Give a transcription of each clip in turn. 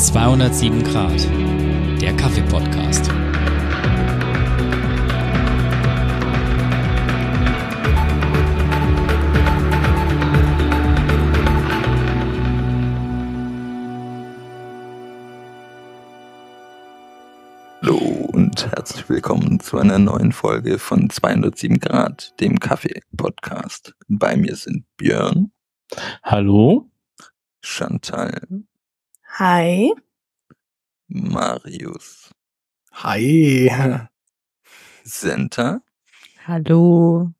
207 Grad, der Kaffee-Podcast. Hallo und herzlich willkommen zu einer neuen Folge von 207 Grad, dem Kaffee-Podcast. Bei mir sind Björn, Hallo? Chantal, Hi. Marius, Hi. Senta Hallo.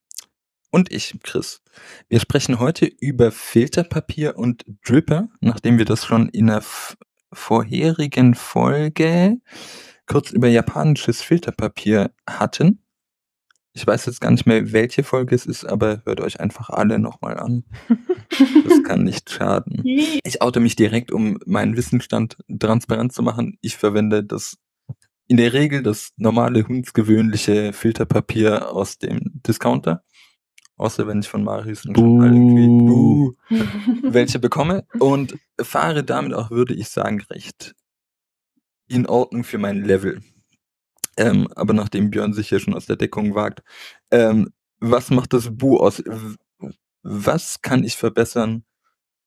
und ich, Chris. Wir sprechen heute über Filterpapier und Dripper, nachdem wir das schon in der vorherigen Folge kurz über japanisches Filterpapier hatten. Ich weiß jetzt gar nicht mehr, welche Folge es ist, aber hört euch einfach alle nochmal an. Das kann nicht schaden. Ich oute mich direkt, um meinen Wissensstand transparent zu machen. Ich verwende das in der Regel das normale hundsgewöhnliche Filterpapier aus dem Discounter. Außer wenn ich von Marius und Buh. Irgendwie Buh, welche bekomme. Und fahre damit auch, würde ich sagen, recht in Ordnung für mein Level. Ähm, aber nachdem Björn sich hier schon aus der Deckung wagt, ähm, was macht das Bu aus? Was kann ich verbessern?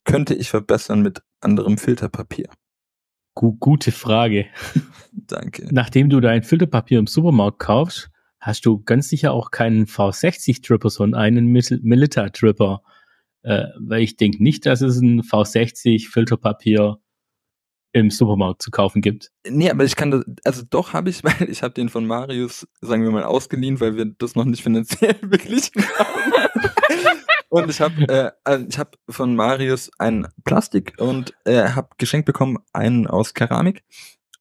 Könnte ich verbessern mit anderem Filterpapier? Gu gute Frage. Danke. Nachdem du dein Filterpapier im Supermarkt kaufst, hast du ganz sicher auch keinen V60-Tripper, sondern einen Mil- Milita-Tripper. Äh, weil ich denke nicht, dass es ein V60-Filterpapier im Supermarkt zu kaufen gibt. Nee, aber ich kann das, also doch habe ich, weil ich habe den von Marius, sagen wir mal, ausgeliehen, weil wir das noch nicht finanziell beglichen haben. und ich habe äh, also habe von Marius ein Plastik und äh, habe geschenkt bekommen einen aus Keramik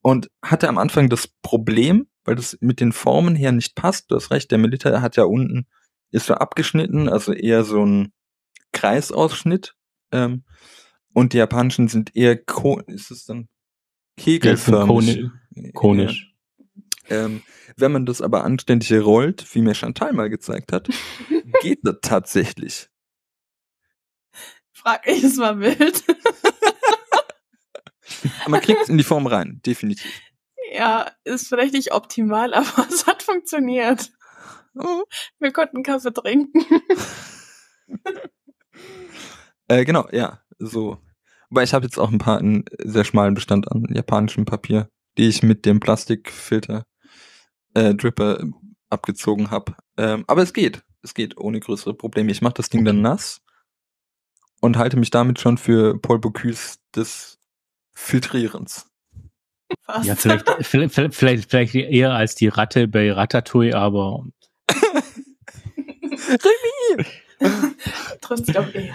und hatte am Anfang das Problem, weil das mit den Formen her nicht passt. Du hast recht, der Milita hat ja unten ist so abgeschnitten, also eher so ein Kreisausschnitt. Ähm, und die japanischen sind eher ko ist es dann kegelförmig. Koni- Konisch. Ähm, wenn man das aber anständig rollt, wie mir Chantal mal gezeigt hat, geht das tatsächlich. Frag ich es mal wild. Aber Man kriegt es in die Form rein, definitiv. ja, ist vielleicht nicht optimal, aber es hat funktioniert. Wir konnten Kaffee trinken. Äh, genau, ja, so. Aber ich habe jetzt auch ein paar einen sehr schmalen Bestand an japanischem Papier, die ich mit dem Plastikfilter äh, Dripper abgezogen habe. Ähm, aber es geht, es geht ohne größere Probleme. Ich mache das Ding dann nass und halte mich damit schon für Paul Bocuse des Filtrierens. Fast. Ja, vielleicht, vielleicht, vielleicht, vielleicht eher als die Ratte bei Ratatouille, aber Trifft sich auch eher.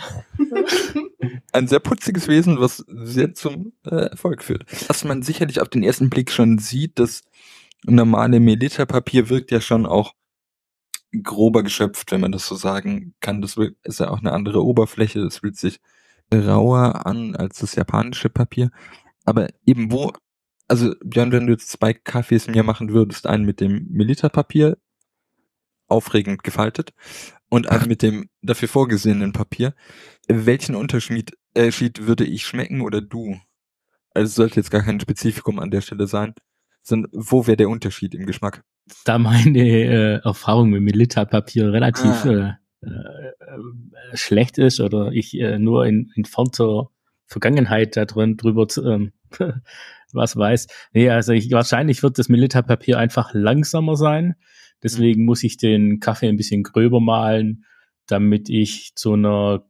ein sehr putziges Wesen, was sehr zum äh, Erfolg führt. Was man sicherlich auf den ersten Blick schon sieht, das normale Melita-Papier wirkt ja schon auch grober geschöpft, wenn man das so sagen kann. Das ist ja auch eine andere Oberfläche, das fühlt sich rauer an als das japanische Papier. Aber eben wo, also Björn, wenn du jetzt zwei Kaffees mir machen würdest, einen mit dem Melita-Papier, aufregend gefaltet, und einen mit dem dafür vorgesehenen Papier, welchen Unterschied äh, würde ich schmecken oder du? Also es sollte jetzt gar kein Spezifikum an der Stelle sein, sondern wo wäre der Unterschied im Geschmack? da meine äh, Erfahrung mit Milita-Papier relativ Ah. äh, äh, schlecht ist oder ich äh, nur in entfernter Vergangenheit da drin drüber zu, ähm, was weiß. Nee, also ich, wahrscheinlich wird das Milita-Papier einfach langsamer sein. Deswegen muss ich den Kaffee ein bisschen gröber malen, damit ich zu einer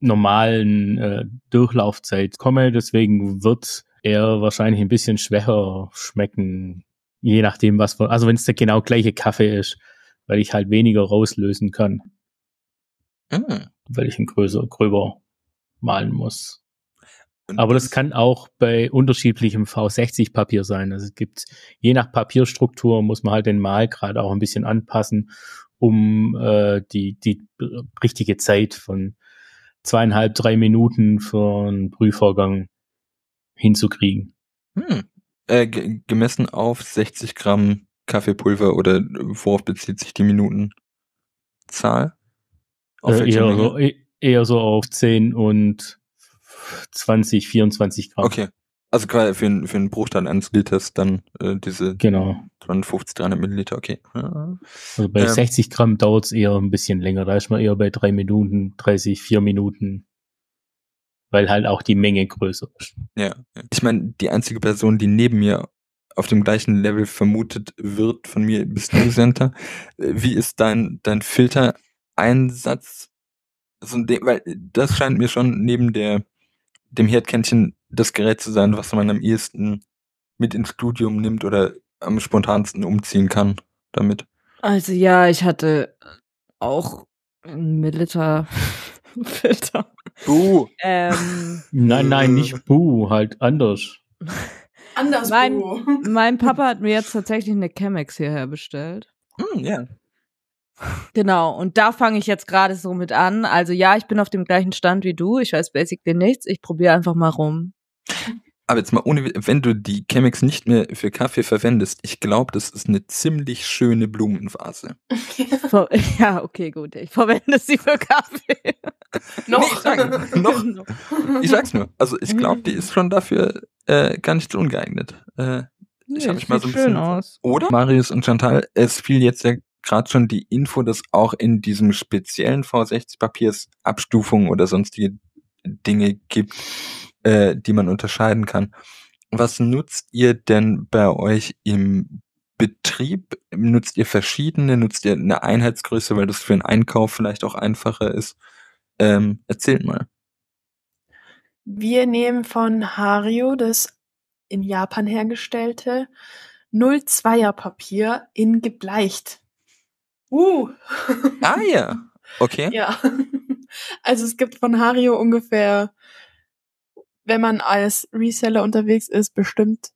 normalen äh, Durchlaufzeit komme. Deswegen wird er wahrscheinlich ein bisschen schwächer schmecken, je nachdem, was, für- also wenn es der genau gleiche Kaffee ist, weil ich halt weniger rauslösen kann, Mm. weil ich ihn größer, gröber malen muss. Und Aber das kann auch bei unterschiedlichem V60-Papier sein. Also es gibt, je nach Papierstruktur muss man halt den Malgrad auch ein bisschen anpassen, um äh, die, die richtige Zeit von zweieinhalb, drei Minuten für einen Prüfvorgang hinzukriegen. Hm. Äh, ge- gemessen auf 60 Gramm Kaffeepulver oder worauf bezieht sich die Minutenzahl? Auf Äh, eher, Menge? so, e- eher so auf 10 und 20, 24 Gramm. Okay. Also quasi für, einen- für einen Bruchteil eines Liters dann äh, diese Genau. 250, 300 Milliliter, okay. Ja. Also bei Ähm. 60 Gramm dauert es eher ein bisschen länger. Da ist man eher bei drei Minuten, 30, vier Minuten. Weil halt auch die Menge größer ist. Ja. Ich meine, die einzige Person, die neben mir auf dem gleichen Level vermutet wird von mir, bist du, Senta. Äh, Wie ist dein, dein Filtereinsatz? So ein Ding, weil das scheint mir schon neben der, dem Herdkännchen das Gerät zu sein, was man am ehesten mit ins Studium nimmt oder am spontansten umziehen kann damit. Also ja, ich hatte auch einen Milliliter Filter. Buh. Ähm, Nein, nein, nicht Buh, halt anders. Anders. Mein- Bo. mein Papa hat mir jetzt tatsächlich eine Chemex hierher bestellt. Hm, ja. Genau, und da fange ich jetzt gerade so mit an. Also ja, ich bin auf dem gleichen Stand wie du. Ich weiß basically nichts. Ich probiere einfach mal rum. Aber jetzt mal ohne, wenn du die Chemex nicht mehr für Kaffee verwendest, ich glaube, das ist eine ziemlich schöne Blumenvase. Ja, okay, gut. Ich verwende sie für Kaffee. Nee, ich sag, noch, ich sag's nur. Also ich glaube, die ist schon dafür äh, gar nicht so ungeeignet. Äh, ich habe mich mal so ein sieht schön bisschen. aus. Oder Marius und Chantal, es fiel jetzt ja gerade schon die Info, dass auch in diesem speziellen V60-Papiers Abstufungen oder sonstige Dinge gibt, äh, die man unterscheiden kann. Was nutzt ihr denn bei euch im Betrieb? Nutzt ihr verschiedene? Nutzt ihr eine Einheitsgröße, weil das für einen Einkauf vielleicht auch einfacher ist? Ähm, erzählt mal. Wir nehmen von Hario das in Japan hergestellte 02er Papier in gebleicht. Uh. Ah ja, okay. Ja. Also es gibt von Hario ungefähr, wenn man als Reseller unterwegs ist, bestimmt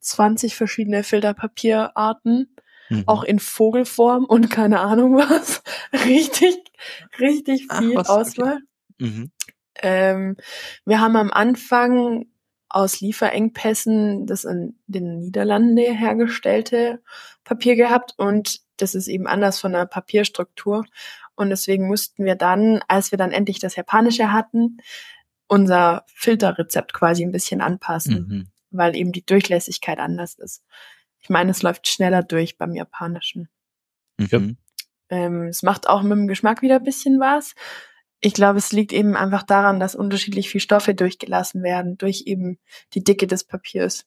20 verschiedene Filterpapierarten, Mhm. auch in Vogelform und keine Ahnung was. Richtig, richtig Ach, viel okay. Auswahl. Mhm. Ähm, wir haben am Anfang aus Lieferengpässen das in den Niederlanden hergestellte Papier gehabt und das ist eben anders von der Papierstruktur. Und deswegen mussten wir dann, als wir dann endlich das Japanische hatten, unser Filterrezept quasi ein bisschen anpassen, Mhm. weil eben die Durchlässigkeit anders ist. Ich meine, es läuft schneller durch beim Japanischen. Mhm. Ähm, es macht auch mit dem Geschmack wieder ein bisschen was. Ich glaube, es liegt eben einfach daran, dass unterschiedlich viel Stoffe durchgelassen werden, durch eben die Dicke des Papiers.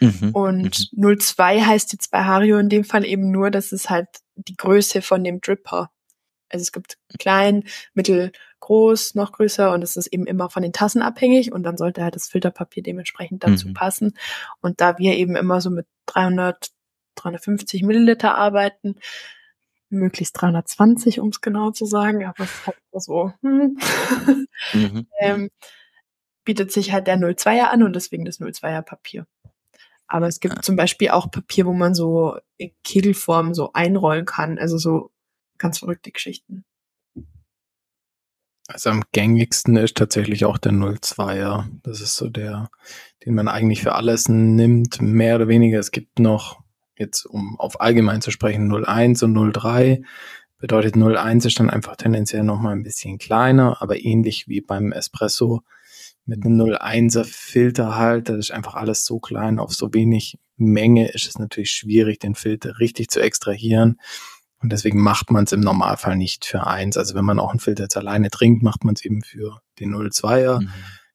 Mhm. Und 02 heißt jetzt bei Hario in dem Fall eben nur, dass es halt die Größe von dem Dripper. Also es gibt klein, mittel, groß, noch größer und es ist eben immer von den Tassen abhängig und dann sollte halt das Filterpapier dementsprechend dazu Mhm. passen. Und da wir eben immer so mit 300, 350 Milliliter arbeiten, möglichst 320, um es genau zu sagen, aber es ist halt so, hm. Mhm. ähm, bietet sich halt der 02er an und deswegen das 02er Papier. Aber es gibt Ah. zum Beispiel auch Papier, wo man so in Kegelform so einrollen kann, also so ganz verrückte Geschichten. Also am gängigsten ist tatsächlich auch der 02er. Das ist so der, den man eigentlich für alles nimmt, mehr oder weniger. Es gibt noch, jetzt um auf allgemein zu sprechen, 01 und 03. Bedeutet 01 ist dann einfach tendenziell nochmal ein bisschen kleiner, aber ähnlich wie beim Espresso mit einem 01er Filter halt, das ist einfach alles so klein, auf so wenig Menge ist es natürlich schwierig, den Filter richtig zu extrahieren. Und deswegen macht man es im Normalfall nicht für eins. Also wenn man auch einen Filter jetzt alleine trinkt, macht man es eben für den 02er. Mhm.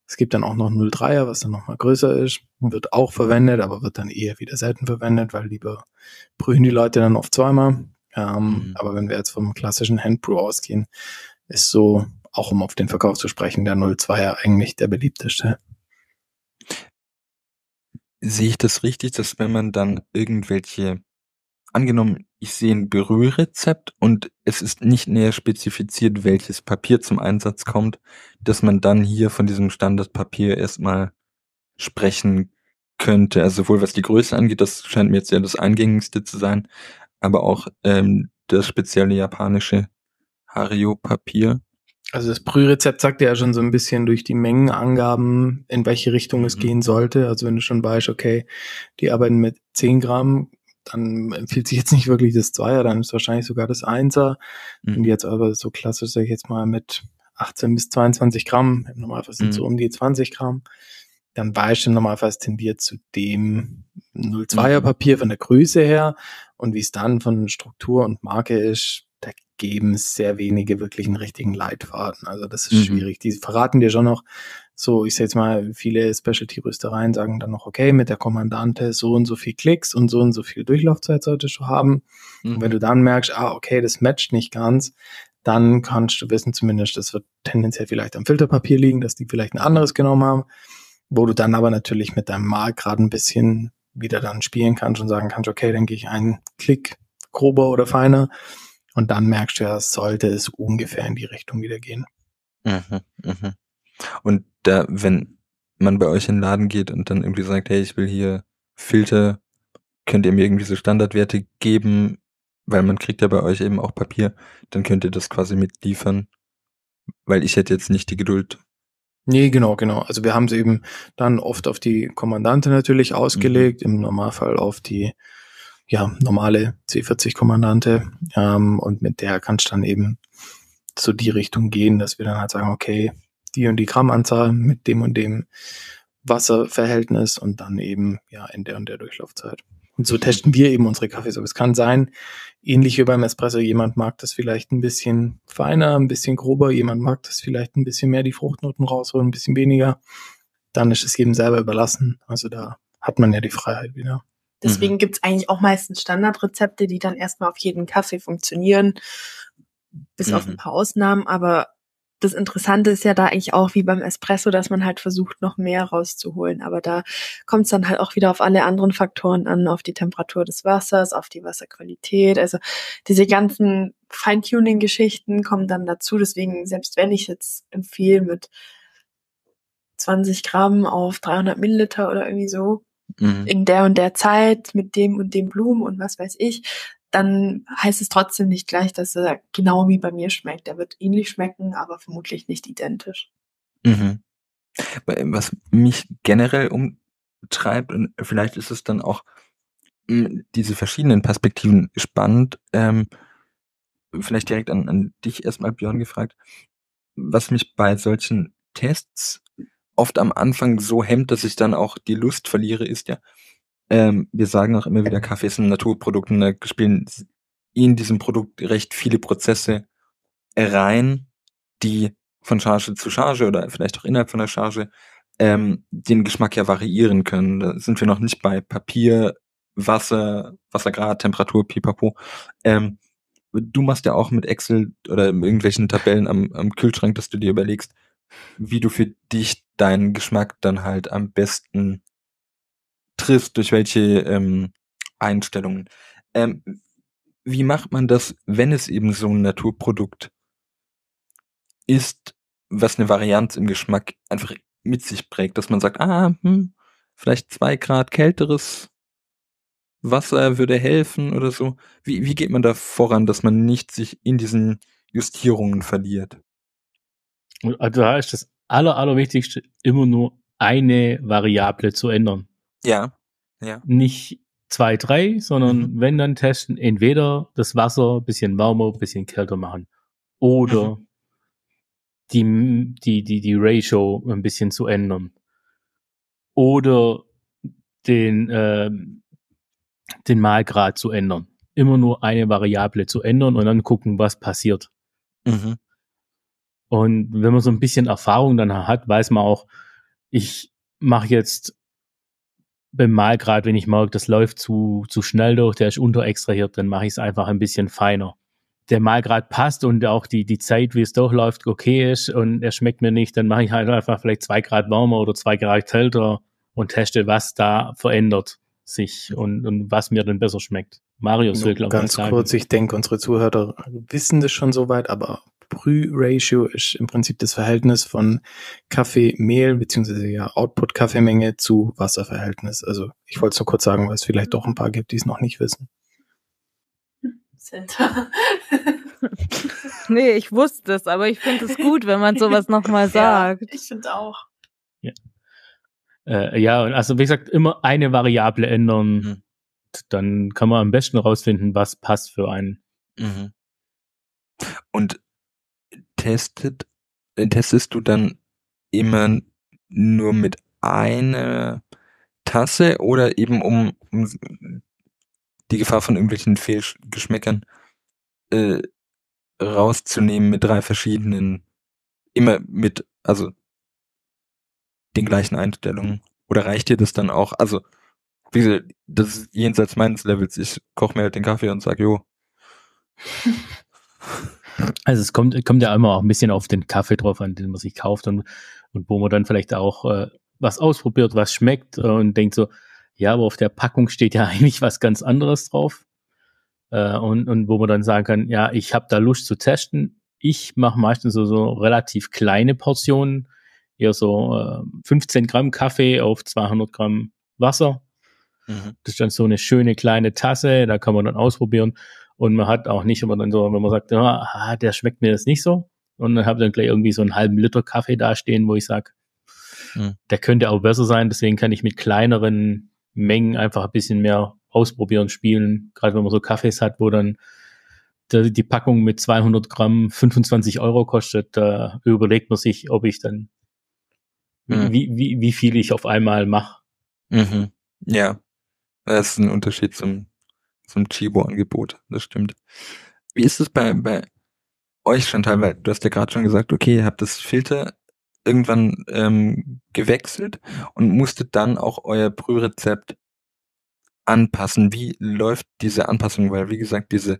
Es gibt dann auch noch 03er, was dann nochmal größer ist. Wird auch verwendet, aber wird dann eher wieder selten verwendet, weil lieber brühen die Leute dann oft zweimal. Ähm, Mhm. Aber wenn wir jetzt vom klassischen Handbrew ausgehen, ist so, auch um auf den Verkauf zu sprechen, der 02er eigentlich der beliebteste. Sehe ich das richtig, dass wenn man dann irgendwelche, angenommen, ich sehe ein Berührrezept und es ist nicht näher spezifiziert, welches Papier zum Einsatz kommt, dass man dann hier von diesem Standardpapier erstmal sprechen könnte. Also sowohl was die Größe angeht, das scheint mir jetzt ja das eingängigste zu sein, aber auch ähm, das spezielle japanische Hario-Papier. Also das Brührezept sagt ja schon so ein bisschen durch die Mengenangaben, in welche Richtung es Mhm. gehen sollte. Also wenn du schon weißt, okay, die arbeiten mit 10 Gramm, dann empfiehlt sich jetzt nicht wirklich das Zweier, dann ist wahrscheinlich sogar das Einser. Wenn die jetzt aber so klassisch, sag ich jetzt mal, mit 18 bis 22 Gramm, im Normalfall sind Mhm. so um die 20 Gramm, dann weißt du normalerweise es tendiert zu dem 02er Papier von der Größe her und wie es dann von Struktur und Marke ist, geben sehr wenige wirklich einen richtigen Leitfaden. Also das ist Mhm. schwierig. Die verraten dir schon noch so, ich sag jetzt mal, viele Specialty-Rüstereien sagen dann noch, okay, mit der Kommandante so und so viel Klicks und so und so viel Durchlaufzeit solltest du haben. Und wenn du dann merkst, ah, okay, das matcht nicht ganz, dann kannst du wissen zumindest, das wird tendenziell vielleicht am Filterpapier liegen, dass die vielleicht ein anderes genommen haben, wo du dann aber natürlich mit deinem Malgrad ein bisschen wieder dann spielen kannst und sagen kannst, okay, dann gehe ich einen Klick grober oder feiner und dann merkst du ja, sollte es ungefähr in die Richtung wieder gehen. Mhm, mhm. Und da, wenn man bei euch in den Laden geht und dann irgendwie sagt, hey, ich will hier Filter, könnt ihr mir irgendwie so Standardwerte geben, weil man kriegt ja bei euch eben auch Papier, dann könnt ihr das quasi mitliefern, weil ich hätte jetzt nicht die Geduld. Nee, genau, genau. Also wir haben es eben dann oft auf die Kommandante natürlich ausgelegt, im Normalfall auf die ja, normale C40-Kommandante. Ähm, und mit der kannst du dann eben so die Richtung gehen, dass wir dann halt sagen, okay, die und die Grammanzahl mit dem und dem Wasserverhältnis und dann eben ja in der und der Durchlaufzeit. Und so testen wir eben unsere Kaffees. Aber es kann sein, ähnlich wie beim Espresso, jemand mag das vielleicht ein bisschen feiner, ein bisschen grober, jemand mag das vielleicht ein bisschen mehr die Fruchtnoten rausholen, ein bisschen weniger. Dann ist es jedem selber überlassen. Also da hat man ja die Freiheit wieder. Deswegen gibt's eigentlich auch meistens Standardrezepte, die dann erstmal auf jeden Kaffee funktionieren, bis auf Mhm. ein paar Ausnahmen. Aber das Interessante ist ja da eigentlich auch wie beim Espresso, dass man halt versucht, noch mehr rauszuholen. Aber da kommt es dann halt auch wieder auf alle anderen Faktoren an, auf die Temperatur des Wassers, auf die Wasserqualität. Also diese ganzen Feintuning-Geschichten kommen dann dazu. Deswegen, selbst wenn ich jetzt empfehle mit 20 Gramm auf 300 Milliliter oder irgendwie so, Mhm. in der und der Zeit mit dem und dem Blumen und was weiß ich, dann heißt es trotzdem nicht gleich, dass er genau wie bei mir schmeckt. Er wird ähnlich schmecken, aber vermutlich nicht identisch. Mhm. Was mich generell umtreibt, und vielleicht ist es dann auch mh, diese verschiedenen Perspektiven spannend, ähm, vielleicht direkt an, an dich erstmal, Björn, gefragt, was mich bei solchen Tests oft am Anfang so hemmt, dass ich dann auch die Lust verliere, ist ja, ähm, wir sagen auch immer wieder, Kaffee ist ein Naturprodukt und da spielen in diesem Produkt recht viele Prozesse rein, die von Charge zu Charge oder vielleicht auch innerhalb von der Charge ähm, den Geschmack ja variieren können. Da sind wir noch nicht bei Papier, Wasser, Wassergrad, Temperatur, pipapo. Ähm, du machst ja auch mit Excel oder irgendwelchen Tabellen am, am Kühlschrank, dass du dir überlegst, wie du für dich deinen Geschmack dann halt am besten triffst, durch welche ähm, Einstellungen. Ähm, wie macht man das, wenn es eben so ein Naturprodukt ist, was eine Varianz im Geschmack einfach mit sich prägt, dass man sagt, ah, hm, vielleicht zwei Grad kälteres Wasser würde helfen oder so. Wie, wie geht man da voran, dass man nicht sich in diesen Justierungen verliert? Und Also da ist das aller, allerwichtigste immer nur eine Variable zu ändern. Ja, ja. Nicht zwei, drei, sondern Mhm. wenn dann testen, entweder das Wasser bisschen wärmer, bisschen kälter machen oder die, die, die, die Ratio ein bisschen zu ändern oder den, ähm, den Malgrad zu ändern. Immer nur eine Variable zu ändern und dann gucken, was passiert. Mhm. Und wenn man so ein bisschen Erfahrung dann hat, weiß man auch, ich mache jetzt beim Malgrad, wenn ich merke, das läuft zu, zu schnell durch, der ist unterextrahiert, dann mache ich es einfach ein bisschen feiner. Der Malgrad passt und auch die, die Zeit, wie es durchläuft, okay ist und er schmeckt mir nicht, dann mache ich halt einfach vielleicht zwei Grad wärmer oder zwei Grad kälter und teste, was da verändert sich und, und was mir dann besser schmeckt. Marius will, glaube ich, Ganz kurz, ich denke, unsere Zuhörer wissen das schon soweit, aber Brüh-Ratio ist im Prinzip das Verhältnis von Kaffeemehl beziehungsweise ja Output-Kaffeemenge zu Wasserverhältnis. Also ich wollte es nur kurz sagen, weil es vielleicht doch ein paar gibt, die es noch nicht wissen. Sind. Nee, ich wusste es, aber ich finde es gut, wenn man sowas nochmal Ja, sagt. ich finde auch. Äh, ja, und also wie gesagt, immer eine Variable ändern. Mhm. Dann kann man am besten rausfinden, was passt für einen. Mhm. Und testet, äh, testest du dann immer nur mit eine Tasse oder eben um, um die Gefahr von irgendwelchen Fehlgeschmäckern äh, rauszunehmen mit drei verschiedenen, immer mit, also den gleichen Einstellungen? Oder reicht dir das dann auch? Also, wie gesagt, das ist jenseits meines Levels. Ich koche mir halt den Kaffee und sag, jo. Also es kommt, kommt ja immer auch ein bisschen auf den Kaffee drauf an, den man sich kauft und, und wo man dann vielleicht auch äh, was ausprobiert, was schmeckt äh, und denkt so, ja, aber auf der Packung steht ja eigentlich was ganz anderes drauf. Äh, und, und wo man dann sagen kann, ja, ich habe da Lust zu testen. Ich mache meistens so, so relativ kleine Portionen, eher so äh, 15 Gramm Kaffee auf 200 Gramm Wasser. Mhm. Das ist dann so eine schöne kleine Tasse, da kann man dann ausprobieren. Und man hat auch nicht immer dann so, wenn man sagt, ja, ah, der schmeckt mir das nicht so. Und dann habe dann gleich irgendwie so einen halben Liter Kaffee dastehen, wo ich sage, mhm. der könnte auch besser sein. Deswegen kann ich mit kleineren Mengen einfach ein bisschen mehr ausprobieren, spielen. Gerade wenn man so Kaffees hat, wo dann die Packung mit 200 Gramm 25 Euro kostet, da überlegt man sich, ob ich dann, mhm. wie, wie, wie viel ich auf einmal mache. Mhm. Ja, das ist ein Unterschied zum, zum Chibo-Angebot, das stimmt. Wie ist es bei, bei euch, Chantal? Weil du hast ja gerade schon gesagt, okay, ihr habt das Filter irgendwann ähm, gewechselt und musstet dann auch euer Brührezept anpassen. Wie läuft diese Anpassung? Weil, wie gesagt, diese,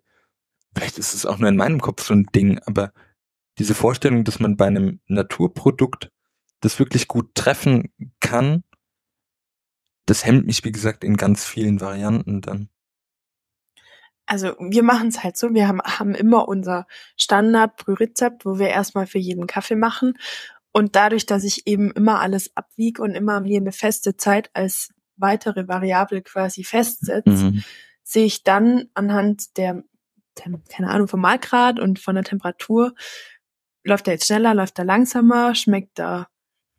vielleicht ist es auch nur in meinem Kopf so ein Ding, aber diese Vorstellung, dass man bei einem Naturprodukt das wirklich gut treffen kann, das hemmt mich, wie gesagt, in ganz vielen Varianten dann. Also wir machen es halt so, wir haben, haben immer unser Standard-Brührezept, wo wir erstmal für jeden Kaffee machen und dadurch, dass ich eben immer alles abwiege und immer mir eine feste Zeit als weitere Variable quasi festsetze, mhm. sehe ich dann anhand der, keine Ahnung, vom Malgrad und von der Temperatur, läuft er jetzt schneller, läuft er langsamer, schmeckt er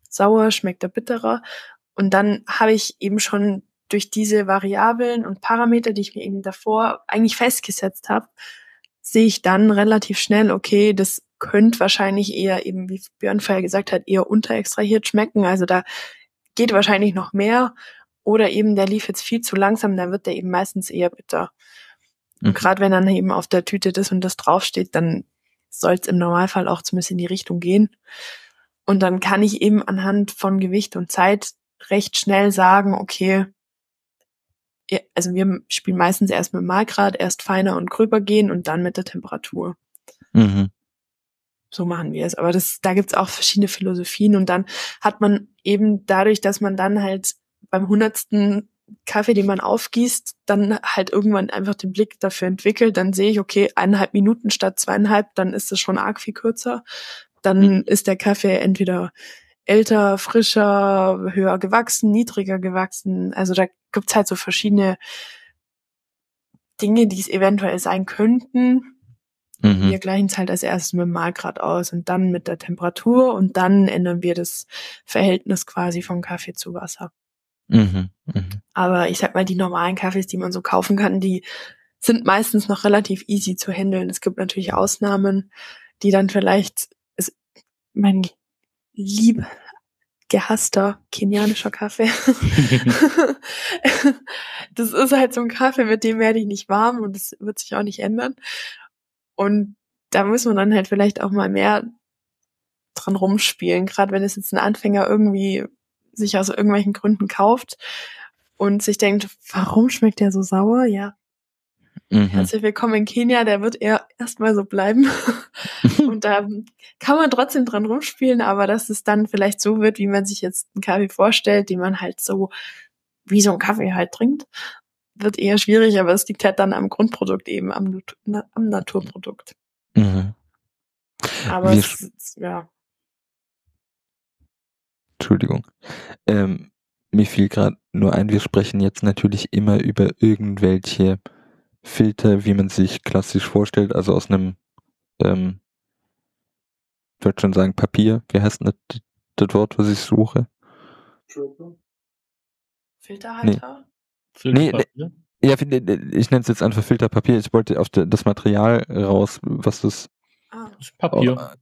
sauer, schmeckt er bitterer. Und dann habe ich eben schon durch diese Variablen und Parameter, die ich mir eben davor eigentlich festgesetzt habe, sehe ich dann relativ schnell, okay, das könnte wahrscheinlich eher eben, wie Björn vorher gesagt hat, eher unterextrahiert schmecken. Also da geht wahrscheinlich noch mehr. Oder eben, der lief jetzt viel zu langsam, dann wird der eben meistens eher bitter. Mhm. Und gerade wenn dann eben auf der Tüte das und das draufsteht, dann soll es im Normalfall auch zumindest in die Richtung gehen. Und dann kann ich eben anhand von Gewicht und Zeit recht schnell sagen, okay, also wir spielen meistens erst mit Malgrad, erst feiner und gröber gehen und dann mit der Temperatur. Mhm. So machen wir es. Aber das, da gibt's auch verschiedene Philosophien und dann hat man eben dadurch, dass man dann halt beim hundertsten Kaffee, den man aufgießt, dann halt irgendwann einfach den Blick dafür entwickelt, dann sehe ich, okay, eineinhalb Minuten statt zweieinhalb, dann ist es schon arg viel kürzer. Dann mhm. ist der Kaffee entweder älter, frischer, höher gewachsen, niedriger gewachsen. Also da gibt's halt so verschiedene Dinge, die es eventuell sein könnten. Mhm. Wir gleichen es halt als erstes mit dem Malgrad aus und dann mit der Temperatur und dann ändern wir das Verhältnis quasi vom Kaffee zu Wasser. Mhm. Mhm. Aber ich sag mal, die normalen Kaffees, die man so kaufen kann, die sind meistens noch relativ easy zu handeln. Es gibt natürlich Ausnahmen, die dann vielleicht, ist mein lieb gehasster kenianischer Kaffee. das ist halt so ein Kaffee, mit dem werde ich nicht warm und das wird sich auch nicht ändern. Und da muss man dann halt vielleicht auch mal mehr dran rumspielen, gerade wenn es jetzt ein Anfänger irgendwie sich aus irgendwelchen Gründen kauft und sich denkt, warum schmeckt der so sauer? Ja. Mhm. Herzlich willkommen in Kenia, der wird eher erstmal so bleiben. und da kann man trotzdem dran rumspielen, aber dass es dann vielleicht so wird, wie man sich jetzt einen Kaffee vorstellt, den man halt so wie so ein Kaffee halt trinkt wird eher schwierig, aber es liegt halt dann am Grundprodukt eben, am, am Naturprodukt. Mhm. Aber es, ja. Entschuldigung. Ähm, mir fiel gerade nur ein, wir sprechen jetzt natürlich immer über irgendwelche Filter, wie man sich klassisch vorstellt, also aus einem, ähm, würde schon sagen, Papier. Wie heißt denn das, das Wort, was ich suche? Filterhalter? Nee. Nee, nee, ja, ich nenne es jetzt einfach Filterpapier. Ich wollte auf das Material raus, was das. Ah. Das Papier. Oh,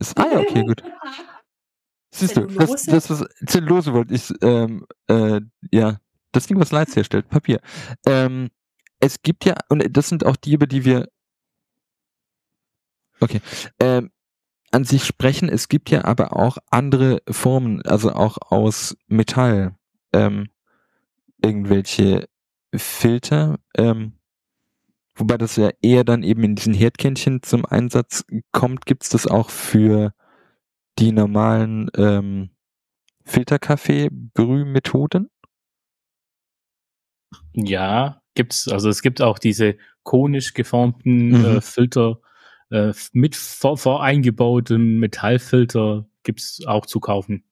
ist, ah ja, okay, gut. Siehst du, das, das was Zellulose wollte ich, ähm, äh, ja, das Ding, was Lights herstellt, Papier. Ähm, es gibt ja, und das sind auch die, über die wir, okay, ähm, an sich sprechen. Es gibt ja aber auch andere Formen, also auch aus Metall, ähm, irgendwelche Filter, ähm, wobei das ja eher dann eben in diesen Herdkännchen zum Einsatz kommt. Gibt's das auch für die normalen ähm, Filterkaffee-Brühmethoden? Ja, gibt's. Also es gibt auch diese konisch geformten Mhm. äh, Filter äh, mit vor, voreingebautem Metallfilter gibt's auch zu kaufen.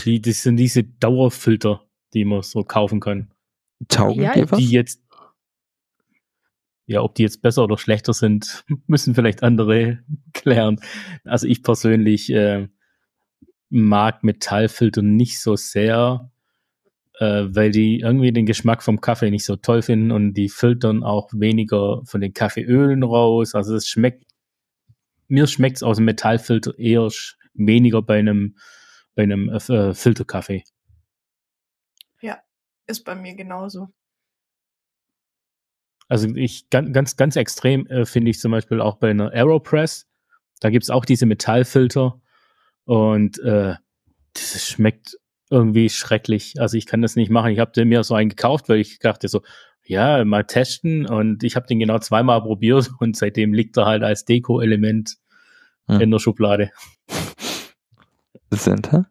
Die, das sind diese Dauerfilter, die man so kaufen kann. Taugen Ja, die? Die jetzt, ja, ob die jetzt besser oder schlechter sind, müssen vielleicht andere klären. Also ich persönlich äh, mag Metallfilter nicht so sehr, äh, weil die irgendwie den Geschmack vom Kaffee nicht so toll finden und die filtern auch weniger von den Kaffeeölen raus. Also es schmeckt, mir schmeckt es aus dem Metallfilter eher weniger bei einem, bei einem äh, Filterkaffee. Ist bei mir genauso. Also ich ganz, ganz, ganz extrem äh, finde ich zum Beispiel auch bei einer Aeropress. Da gibt's auch diese Metallfilter und äh, das schmeckt irgendwie schrecklich. Also ich kann das nicht machen. Ich habe mir so einen gekauft, weil ich dachte so, ja, mal testen und ich habe den genau zweimal probiert und seitdem liegt er halt als Deko-Element Hm. in der Schublade. Center?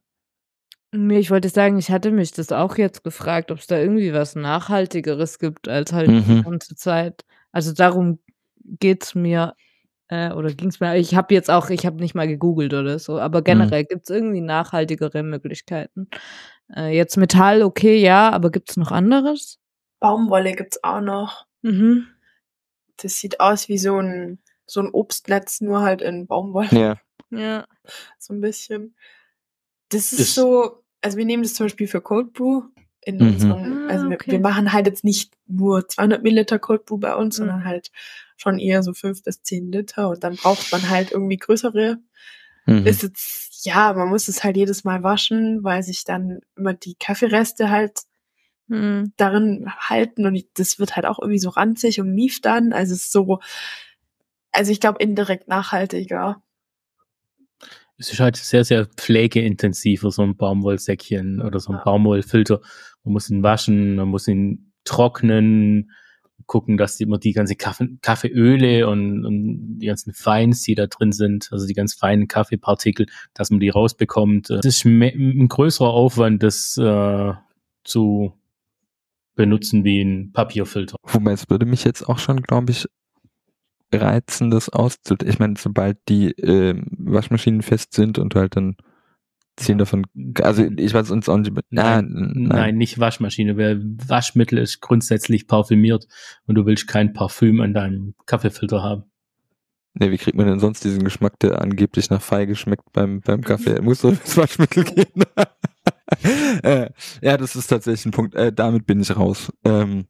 Nee, ich wollte sagen, ich hatte mich das auch jetzt gefragt, ob es da irgendwie was Nachhaltigeres gibt als halt Mhm. die ganze Zeit. Also darum geht's mir äh, oder ging's mir. Ich habe jetzt auch, ich habe nicht mal gegoogelt oder so, aber generell gibt's irgendwie nachhaltigere Möglichkeiten. Äh, jetzt Metall, okay, ja, aber gibt's noch anderes? Baumwolle gibt's auch noch. Mhm. Das sieht aus wie so ein, so ein Obstnetz, nur halt in Baumwolle. Ja. Ja. So ein bisschen. Das ist, Ist- so, also wir nehmen das zum Beispiel für Cold Brew. In Mhm. unseren, Ah, also wir, okay. wir machen halt jetzt nicht nur 200 Milliliter Cold Brew bei uns, Mhm. sondern halt schon eher so 5 bis 10 Liter und dann braucht man halt irgendwie größere. Mhm. Ist jetzt, ja, man muss es halt jedes Mal waschen, weil sich dann immer die Kaffeereste halt Mhm. darin halten und das wird halt auch irgendwie so ranzig und mief dann. Also es ist so, also ich glaube indirekt nachhaltiger. Es ist halt sehr, sehr pflegeintensiver, so ein Baumwollsäckchen oder so ein Ja. Baumwollfilter. Man muss ihn waschen, man muss ihn trocknen, gucken, dass die, immer die ganze Kaffee, Kaffeeöle und, und die ganzen Feins, die da drin sind, also die ganz feinen Kaffeepartikel, dass man die rausbekommt. Das ist ein größerer Aufwand, das äh, zu benutzen wie ein Papierfilter. Wobei es würde mich jetzt auch schon, glaube ich, reizen, das auszutesten. Ich meine, sobald die ähm, Waschmaschinen fest sind und halt dann zehn davon, also ich weiß uns auch nicht, ah, Nein, nein, Nein, nicht Waschmaschine, weil Waschmittel ist grundsätzlich parfümiert und du willst kein Parfüm an deinem Kaffeefilter haben. Nee, wie kriegt man denn sonst diesen Geschmack, der angeblich nach Feige schmeckt beim, beim Kaffee? Muss doch ins Waschmittel gehen. äh, ja, das ist tatsächlich ein Punkt. Äh, damit bin ich raus. Ähm,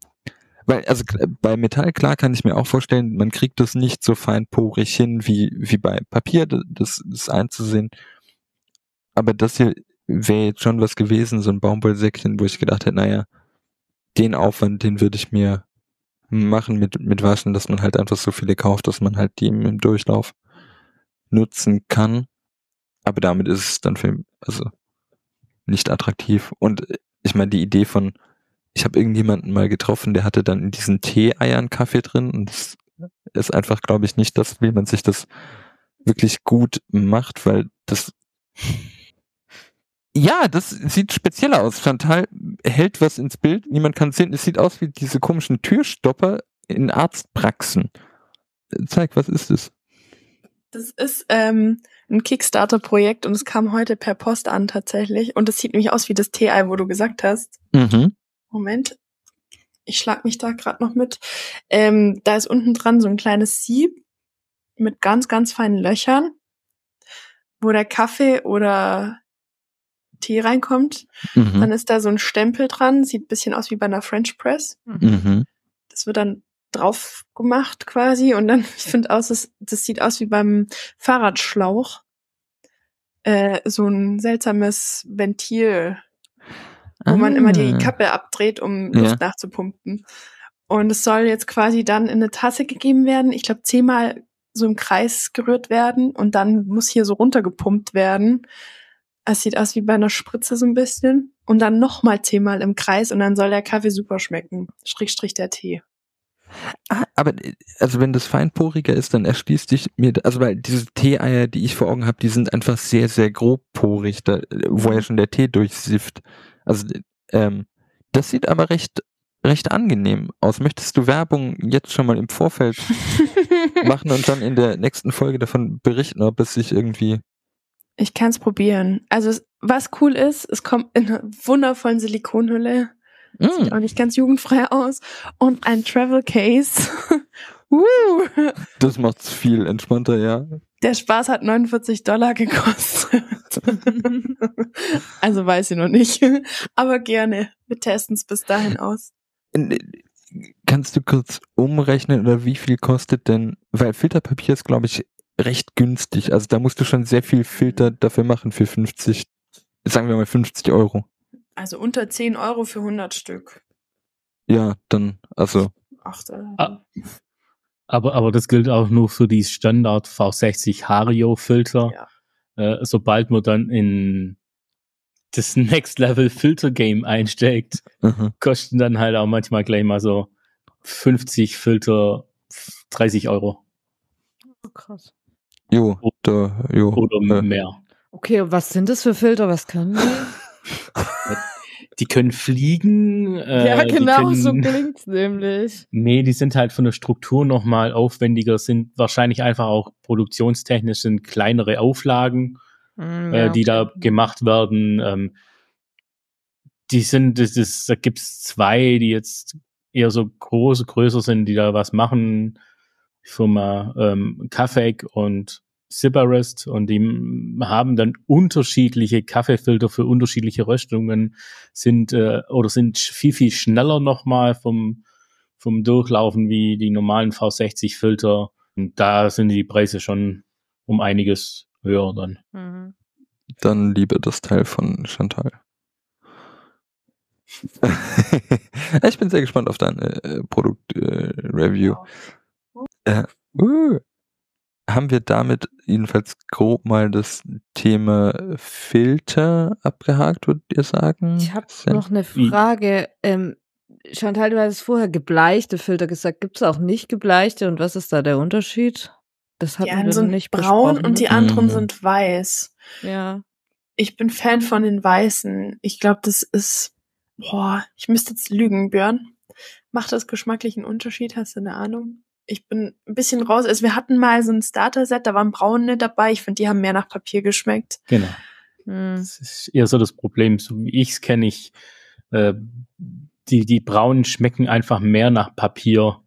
weil, also bei Metall, klar kann ich mir auch vorstellen, man kriegt das nicht so feinporig hin wie, wie bei Papier, das, das einzusehen. Aber das hier wäre jetzt schon was gewesen, so ein Baumwollsäckchen, wo ich gedacht hätte, naja, den Aufwand, den würde ich mir machen mit, mit Waschen, dass man halt einfach so viele kauft, dass man halt die im Durchlauf nutzen kann. Aber damit ist es dann für, also nicht attraktiv. Und äh, ich meine, die Idee von, ich habe irgendjemanden mal getroffen, der hatte dann in diesen Tee-Eiern Kaffee drin und das ist einfach, glaube ich, nicht das, wie man sich das wirklich gut macht, weil das ja, das sieht speziell aus. Chantal hält was ins Bild, niemand kann sehen. Es sieht aus wie diese komischen Türstopper in Arztpraxen. Zeig, was ist es? Das ist ähm, ein Kickstarter-Projekt und es kam heute per Post an tatsächlich. Und es sieht nämlich aus wie das Tee-Ei, wo du gesagt hast. Mhm. Moment. Ich schlag mich da gerade noch mit. Ähm, da ist unten dran so ein kleines Sieb mit ganz, ganz feinen Löchern, wo der Kaffee oder Tee reinkommt. Mhm. Dann ist da so ein Stempel dran, sieht ein bisschen aus wie bei einer French Press. Mhm. Das wird dann drauf gemacht quasi und dann, ich finde aus, das, das sieht aus wie beim Fahrradschlauch. äh, so ein seltsames Ventil, wo man immer die Ah. Kappe abdreht, um Ja. Luft nachzupumpen. Und es soll jetzt quasi dann in eine Tasse gegeben werden. Ich glaube, zehnmal so im Kreis gerührt werden und dann muss hier so runtergepumpt werden. Es sieht aus wie bei einer Spritze so ein bisschen. Und dann nochmal zehnmal im Kreis und dann soll der Kaffee super schmecken. Schrägstrich der Tee. Ah, aber äh, also wenn das feinporiger ist, dann erschließt sich mir, also weil diese Teeeier, die ich vor Augen habe, die sind einfach sehr, sehr grobporig, da, wo ja schon der Tee durchsifft. Also ähm, das sieht aber recht, recht angenehm aus. Möchtest du Werbung jetzt schon mal im Vorfeld machen und dann in der nächsten Folge davon berichten, ob es sich irgendwie. Ich kann es probieren. Also was cool ist, es kommt in einer wundervollen Silikonhülle. Sieht Mm, auch nicht ganz jugendfrei aus. Und ein Travel Case. uh, das macht's viel entspannter, ja. der Spaß hat 49 Dollar gekostet. also weiß ich noch nicht. Aber gerne. Wir testen es bis dahin aus. Äh, Kannst du kurz umrechnen oder wie viel kostet denn, weil Filterpapier ist, glaube ich, recht günstig. Also da musst du schon sehr viel Filter dafür machen für 50, sagen wir mal 50 Euro. Also unter 10 Euro für 100 Stück. Ja, dann, also, Ach, da- Ah. Aber, aber das gilt auch nur für die Standard V60 Hario Filter. Ja. Äh, sobald man dann in das Next Level Filter Game einsteigt, aha. kosten dann halt auch manchmal gleich mal so 50 Filter 30 Euro Oh, krass. jo, da, jo. oder äh, mehr. Okay, was sind das für Filter? Was können die? Die können fliegen. Äh, ja, genau, können, so klingt's nämlich. Nee, die sind halt von der Struktur nochmal aufwendiger, sind wahrscheinlich einfach auch produktionstechnisch sind kleinere Auflagen, Mm, äh, ja, die da gemacht werden. Ähm, die sind, das ist, da gibt's zwei, die jetzt eher so groß, größer sind, die da was machen. Firma ähm, Kaffeek und Sibarest und die haben dann unterschiedliche Kaffeefilter für unterschiedliche Röstungen, sind äh, oder sind viel, viel schneller nochmal vom, vom Durchlaufen wie die normalen V60-Filter. Und da sind die Preise schon um einiges höher dann. Mhm. Dann lieber das Teil von Chantal. ich bin sehr gespannt auf deine äh, Produkt-Review. Äh, uh, haben wir damit jedenfalls grob mal das Thema Filter abgehakt, würdet ihr sagen? Ich habe noch eine Frage. Ähm, Chantal, du hattest vorher gebleichte Filter gesagt. Gibt es auch nicht gebleichte und was ist da der Unterschied? Das Die hatten einen wir sind nicht braun besprochen. und die anderen Mhm. sind weiß. Ja. Ich bin Fan von den weißen. Ich glaube, das ist, boah, ich müsste jetzt lügen, Björn. Macht das geschmacklichen Unterschied? Hast du eine Ahnung? Ich bin ein bisschen raus. Also wir hatten mal so ein Starter-Set, da waren braune dabei. Ich finde, die haben mehr nach Papier geschmeckt. Genau. Hm. Das ist eher so das Problem. So wie ich es kenne, ich, äh, die, die braunen schmecken einfach mehr nach Papier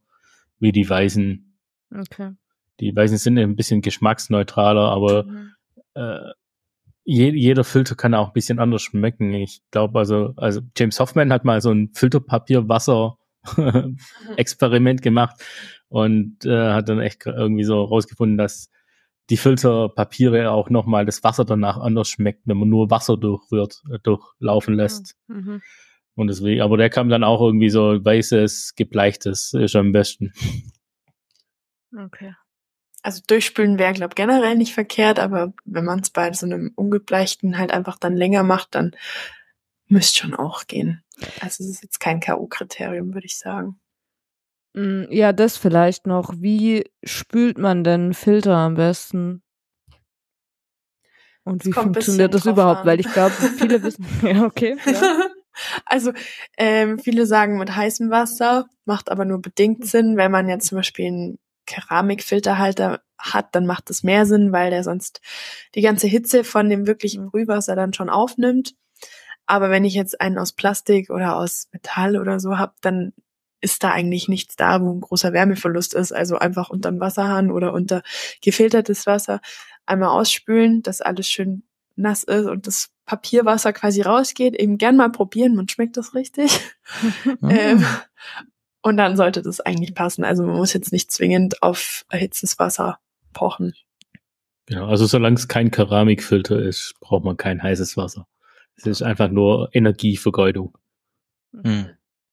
wie die weißen. Okay. Die weißen sind ein bisschen geschmacksneutraler, aber Mhm. äh, je, jeder Filter kann auch ein bisschen anders schmecken. Ich glaube, also, also James Hoffman hat mal so ein Filterpapier-Wasser-Experiment gemacht und äh, hat dann echt irgendwie so rausgefunden, dass die Filterpapiere auch nochmal das Wasser danach anders schmeckt, wenn man nur Wasser durchrührt, äh, durchlaufen lässt. Mhm. Und deswegen, aber der kam dann auch irgendwie so weißes, gebleichtes ist am besten. Okay. Also durchspülen wäre, glaube generell nicht verkehrt, aber wenn man es bei so einem ungebleichten halt einfach dann länger macht, dann müsste schon auch gehen. Also es ist jetzt kein K.O.-Kriterium, würde ich sagen. Mm, Ja, das vielleicht noch. Wie spült man denn Filter am besten? Und wie funktioniert das überhaupt? an. Weil ich glaube, viele wissen. Ja, okay. Ja. Also ähm, viele sagen mit heißem Wasser, macht aber nur bedingt Sinn. Wenn man jetzt zum Beispiel einen Keramikfilterhalter hat, dann macht es mehr Sinn, weil der sonst die ganze Hitze von dem wirklichen Brühwasser dann schon aufnimmt. Aber wenn ich jetzt einen aus Plastik oder aus Metall oder so habe, dann ist da eigentlich nichts da, wo ein großer Wärmeverlust ist. Also einfach unter dem Wasserhahn oder unter gefiltertes Wasser einmal ausspülen, dass alles schön nass ist und das Papierwasser quasi rausgeht. Eben gern mal probieren, man schmeckt das richtig. Ähm, und dann sollte das eigentlich passen. Also man muss jetzt nicht zwingend auf erhitztes Wasser pochen. Genau, also solange es kein Keramikfilter ist, braucht man kein heißes Wasser. Es ist einfach nur Energievergeudung. Mhm.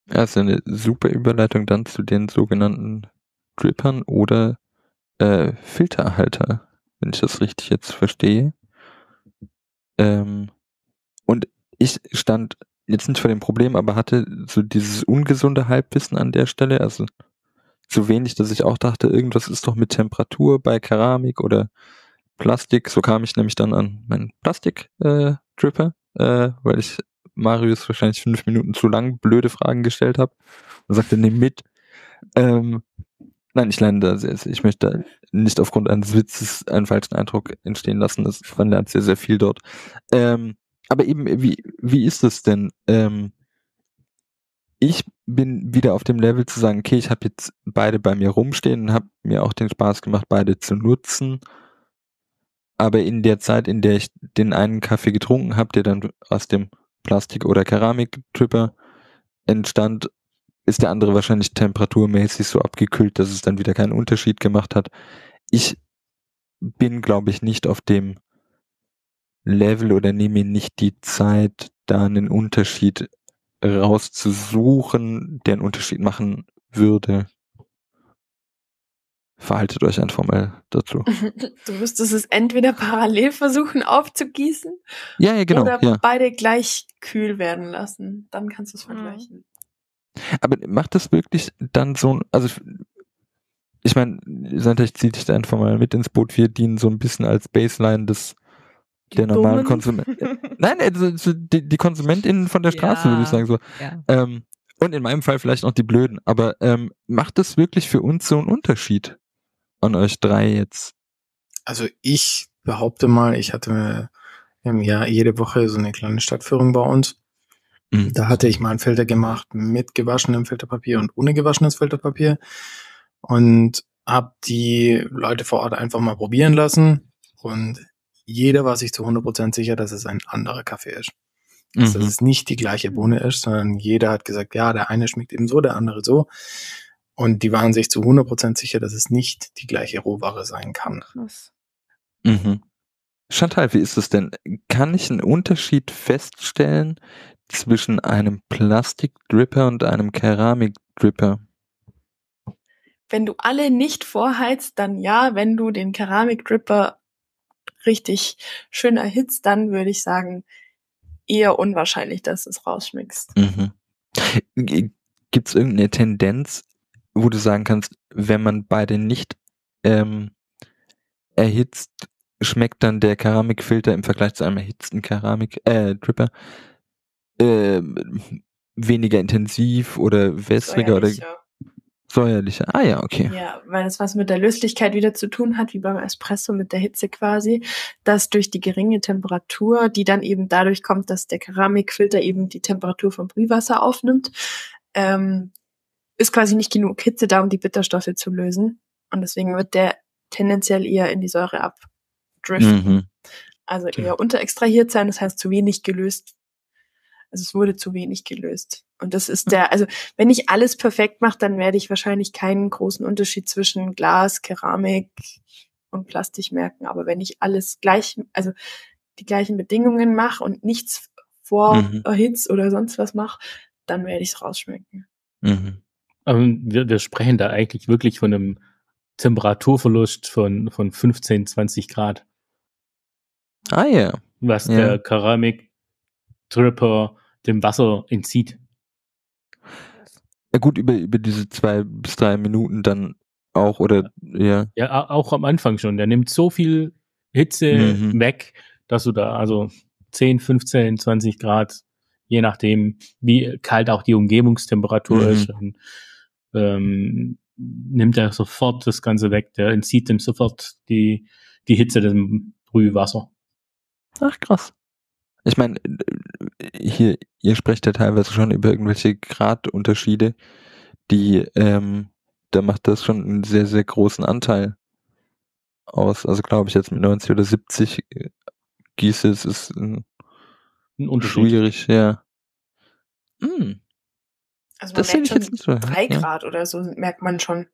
Ja, ist eine super Überleitung dann zu den sogenannten Drippern oder äh, Filterhalter, wenn ich das richtig jetzt verstehe. Ähm, und ich stand jetzt nicht vor dem Problem, aber hatte so dieses ungesunde Halbwissen an der Stelle, also so wenig, dass ich auch dachte, irgendwas ist doch mit Temperatur bei Keramik oder Plastik. So kam ich nämlich dann an meinen Plastik-Dripper, äh, äh, weil ich Marius wahrscheinlich fünf Minuten zu lang blöde Fragen gestellt habe und sagte, nimm mit. Ähm, nein, ich lerne da sehr, sehr. Ich möchte nicht aufgrund eines Witzes einen falschen Eindruck entstehen lassen. Das, man lernt sehr, sehr viel dort. Ähm, aber eben, wie, wie ist es denn? Ähm, ich bin wieder auf dem Level zu sagen, okay, ich habe jetzt beide bei mir rumstehen und habe mir auch den Spaß gemacht, beide zu nutzen. Aber in der Zeit, in der ich den einen Kaffee getrunken habe, der dann aus dem Plastik- oder Keramik-Tripper entstand, ist der andere wahrscheinlich temperaturmäßig so abgekühlt, dass es dann wieder keinen Unterschied gemacht hat. Ich bin, glaube ich, nicht auf dem Level oder nehme mir nicht die Zeit, da einen Unterschied rauszusuchen, der einen Unterschied machen würde. Verhaltet euch einfach mal dazu. Du müsstest es entweder parallel versuchen aufzugießen Ja, ja, genau. oder ja. beide gleich kühl werden lassen. Dann kannst du es Mhm. vergleichen. Aber macht das wirklich dann so, ein- also ich meine, Santa, ich zieh dich da einfach mal mit ins Boot. Wir dienen so ein bisschen als Baseline des Die der normalen Dummen. Konsument. Nein, also so die, die KonsumentInnen von der Straße, Ja. würde ich sagen so. ja. Ähm, und in meinem Fall vielleicht noch die Blöden. Aber ähm, macht das wirklich für uns so einen Unterschied an euch drei jetzt? Also ich behaupte mal, ich hatte im Jahr jede Woche so eine kleine Stadtführung bei uns. Mhm. Da hatte ich mal einen Filter gemacht mit gewaschenem Filterpapier und ohne gewaschenes Filterpapier und habe die Leute vor Ort einfach mal probieren lassen und jeder war sich zu 100% sicher, dass es ein anderer Kaffee ist. Dass Mhm. es nicht die gleiche Bohne ist, sondern jeder hat gesagt, ja, der eine schmeckt eben so, der andere so. Und die waren sich zu 100% sicher, dass es nicht die gleiche Rohware sein kann. Krass. Mhm. Chantal, wie ist es denn? Kann ich einen Unterschied feststellen zwischen einem Plastikdripper und einem Keramikdripper? Wenn du alle nicht vorheizt, dann ja. Wenn du den Keramikdripper richtig schön erhitzt, dann würde ich sagen, eher unwahrscheinlich, dass du es rausschmeckst. Mhm. Gibt es irgendeine Tendenz, wo du sagen kannst, wenn man beide nicht ähm, erhitzt, schmeckt dann der Keramikfilter im Vergleich zu einem erhitzten Keramik äh, Dripper äh, weniger intensiv oder wässriger oder Säuerlicher. Ah ja, okay. Ja, weil es was mit der Löslichkeit wieder zu tun hat, wie beim Espresso mit der Hitze quasi, dass durch die geringe Temperatur, die dann eben dadurch kommt, dass der Keramikfilter eben die Temperatur vom Brühwasser aufnimmt, ähm, ist quasi nicht genug Hitze da, um die Bitterstoffe zu lösen. Und deswegen wird der tendenziell eher in die Säure abdriften. Mhm. Also eher unterextrahiert sein, das heißt zu wenig gelöst. Also es wurde zu wenig gelöst. Und das ist der, also wenn ich alles perfekt mache, dann werde ich wahrscheinlich keinen großen Unterschied zwischen Glas, Keramik und Plastik merken. Aber wenn ich alles gleich, also die gleichen Bedingungen mache und nichts vor Mhm. erhitzt oder sonst was mache, dann werde ich es rausschmecken. Mhm. Aber wir, wir sprechen da eigentlich wirklich von einem Temperaturverlust von, von 15, 20 Grad, Ah ja. was Ja. der Keramik-Dripper dem Wasser entzieht. ja. Gut, über, über diese zwei bis drei Minuten dann auch, oder ja. Ja, auch am Anfang schon. Der nimmt so viel Hitze Mhm. weg, dass du da also 10, 15, 20 Grad, je nachdem, wie kalt auch die Umgebungstemperatur Mhm. ist, und, ähm, nimmt er sofort das Ganze weg. Der entzieht dem sofort die, die Hitze dem Brühwasser. Ach, krass. Ich meine, hier, ihr sprecht ja teilweise schon über irgendwelche Gradunterschiede, die, ähm, da macht das schon einen sehr, sehr großen Anteil aus. Also glaube ich jetzt mit 90 oder 70 äh, Gieße, es ist äh, Ein Unterschied. schwierig, ja. Hm, Also man das merkt schon so. drei ja. Grad oder so merkt man schon.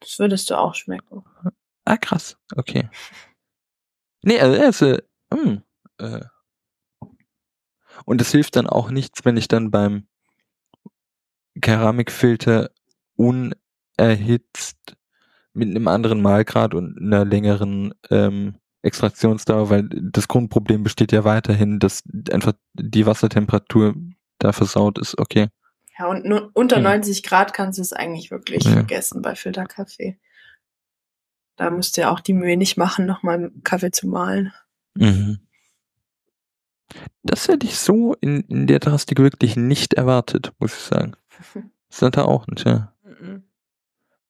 Das würdest du auch schmecken. Ah, krass. Okay. Nee, also er ist, äh, hm, äh. Und es hilft dann auch nichts, wenn ich dann beim Keramikfilter unerhitzt mit einem anderen Malgrad und einer längeren ähm, Extraktionsdauer, weil das Grundproblem besteht ja weiterhin, dass einfach die Wassertemperatur da versaut ist. Okay. Ja, und nur unter Ja. 90 Grad kannst du es eigentlich wirklich Ja. vergessen bei Filterkaffee. Da musst du ja auch die Mühe nicht machen, nochmal Kaffee zu mahlen. Mhm. Das hätte ich so in, in der Drastik wirklich nicht erwartet, muss ich sagen. Das hat er auch nicht, ja. Mhm.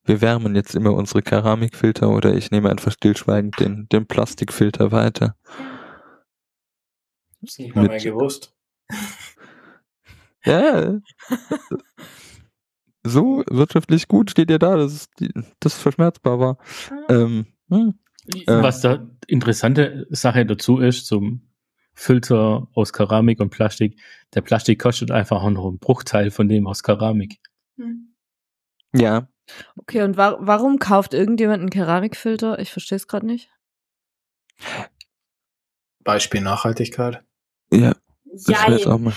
Wir wärmen jetzt immer unsere Keramikfilter oder ich nehme einfach stillschweigend den, den Plastikfilter weiter. Hab's nicht mal mehr gewusst. Ja. so wirtschaftlich gut steht ihr da, dass es die, das verschmerzbar war. Ähm, hm. Ähm. Was da interessante Sache dazu ist, zum Filter aus Keramik und Plastik, der Plastik kostet einfach auch noch einen Bruchteil von dem aus Keramik. Hm. Ja, Okay, und wa warum kauft irgendjemand einen Keramikfilter? Ich verstehe es gerade nicht. Beispiel Nachhaltigkeit. ja, das Ja, auch mal.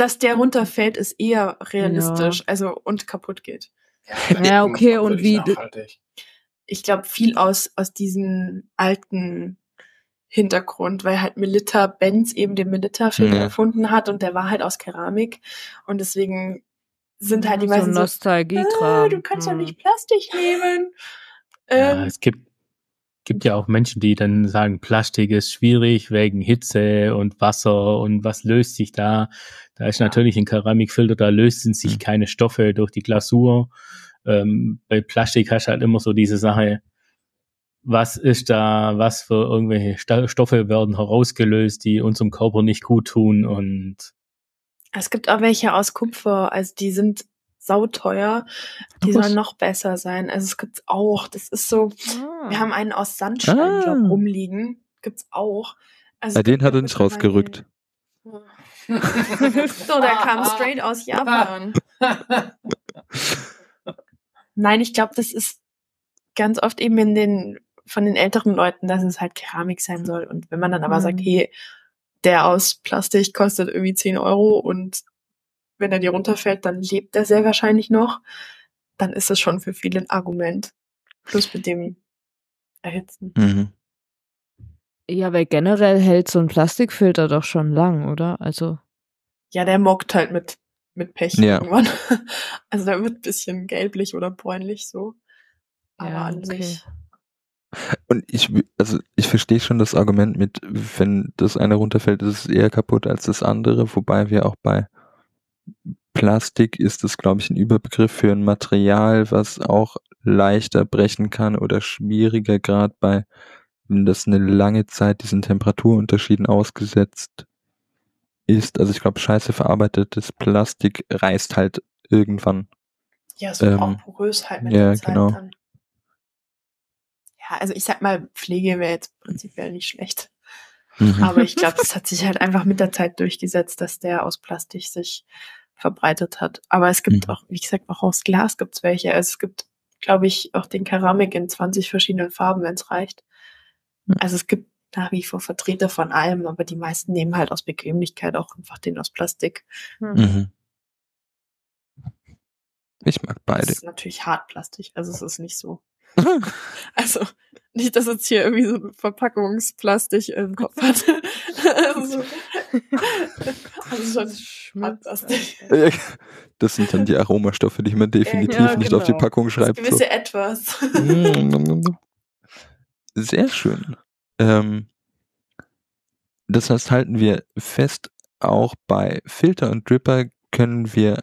Dass der runterfällt, ist eher realistisch. Also und kaputt geht. Ja, okay, und wie- Nachhaltig. Ich glaube, viel aus, aus diesem alten Hintergrund, weil halt Melitta Benz eben den Melitta-Filter Ja. erfunden hat und der war halt aus Keramik. Und deswegen sind halt die so meisten so, Nostalgie äh, tragen. du kannst doch Hm. nicht Plastik nehmen. Ja, Ähm, es gibt, gibt ja auch Menschen, die dann sagen, Plastik ist schwierig wegen Hitze und Wasser und was löst sich da? Da ist natürlich ein Keramikfilter, da lösen sich Mhm. keine Stoffe durch die Glasur. Ähm, bei Plastik hast du halt immer so diese Sache, was ist da, was für irgendwelche Stoffe werden herausgelöst, die unserem Körper nicht gut tun und es gibt auch welche aus Kupfer, also die sind sauteuer. Die sollen noch besser sein. Also es gibt's auch. Das ist so, Ah. wir haben einen aus Sandstein glaub, Ah. rumliegen. Gibt's auch. Also Bei es den gibt hat er nicht rausgerückt. So, der kam straight aus Japan. Nein, ich glaube, das ist ganz oft eben in den von den älteren Leuten, dass es halt Keramik sein soll. Und wenn man dann aber Mhm. sagt, hey, der aus Plastik kostet irgendwie 10 Euro und wenn er dir runterfällt, dann lebt er sehr wahrscheinlich noch, dann ist das schon für viele ein Argument. Plus mit dem Erhitzen. Mhm. Ja, weil generell hält so ein Plastikfilter doch schon lang, oder? Also, Ja, der mockt halt mit, mit Pech Ja. irgendwann. Also der wird ein bisschen gelblich oder bräunlich so. Aber Ja, an okay. sich. Und ich, also ich verstehe schon das Argument mit, wenn das eine runterfällt, ist es eher kaputt als das andere, wobei wir auch bei Plastik ist es, glaube ich, ein Überbegriff für ein Material, was auch leichter brechen kann oder schwieriger, gerade bei, wenn das eine lange Zeit diesen Temperaturunterschieden ausgesetzt ist. Also ich glaube, scheiße verarbeitetes Plastik reißt halt irgendwann. Ja, es wird Ähm, auch porös halt mit ja, der Zeit genau. dann. Ja, also ich sag mal, Pflege wäre jetzt prinzipiell nicht schlecht. Mhm. Aber ich glaube, das hat sich halt einfach mit der Zeit durchgesetzt, dass der aus Plastik sich verbreitet hat. Aber es gibt Mhm. auch, wie gesagt, auch aus Glas gibt's welche. Also es gibt, glaube ich, auch den Keramik in 20 verschiedenen Farben, wenn es reicht. Ja. Also es gibt nach wie vor Vertreter von allem, aber die meisten nehmen halt aus Bequemlichkeit auch einfach den aus Plastik. hm. Mhm. Ich mag Das beide. ist natürlich Hartplastik, also es ist nicht so. Also nicht, dass jetzt hier irgendwie so ein Verpackungsplastik im Kopf hat. also, also schon Hartplastik. Das sind dann die Aromastoffe, die man definitiv Ja, nicht auf die genau. Packung Das schreibt. So. gewisse Etwas. Sehr schön. Ähm, das heißt, halten wir fest, auch bei Filter und Dripper können wir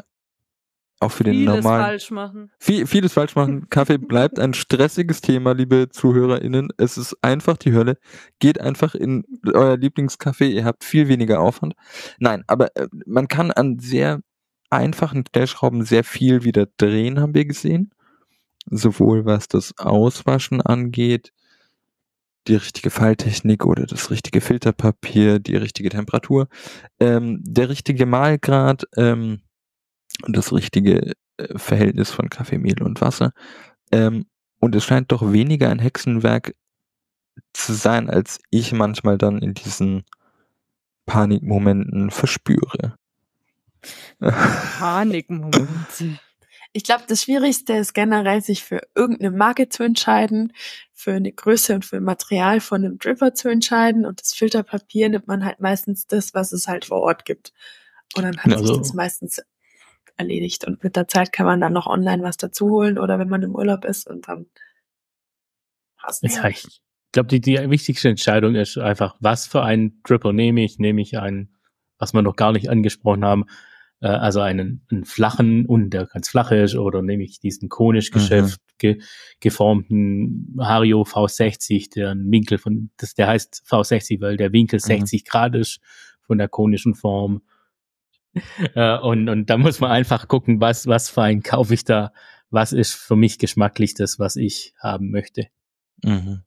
auch für den Vieles normalen falsch machen. viel, vieles falsch machen. Kaffee bleibt ein stressiges Thema, liebe ZuhörerInnen. Es ist einfach die Hölle. Geht einfach in euer Lieblingskaffee. Ihr habt viel weniger Aufwand. Nein, aber äh, man kann an sehr einfachen Stellschrauben sehr viel wieder drehen, haben wir gesehen. Sowohl was das Auswaschen angeht, die richtige Falltechnik oder das richtige Filterpapier, die richtige Temperatur, ähm, der richtige Mahlgrad, ähm, das richtige äh, Verhältnis von Kaffeemehl und Wasser. Ähm, Und es scheint doch weniger ein Hexenwerk zu sein, als ich manchmal dann in diesen Panikmomenten verspüre. Panikmomente. Ich glaube, das Schwierigste ist generell, sich für irgendeine Marke zu entscheiden, für eine Größe und für ein Material von einem Dripper zu entscheiden. Und das Filterpapier nimmt man halt meistens das, was es halt vor Ort gibt. Und dann hat Also- sich das meistens erledigt. Und mit der Zeit kann man dann noch online was dazu holen oder wenn man im Urlaub ist und dann passt Ja, ich glaube, die, die wichtigste Entscheidung ist einfach, was für einen Dripper nehme ich? Nehme ich einen, was wir noch gar nicht angesprochen haben, äh, also einen, einen flachen und der ganz flach ist, oder nehme ich diesen konisch geschäft, ge, geformten Hario V60, der ein Winkel von, das, der heißt V60, weil der Winkel 60 Grad ist von der konischen Form. Äh, und, und da muss man einfach gucken, was, was für einen kaufe ich da, was ist für mich geschmacklich das, was ich haben möchte. Mhm.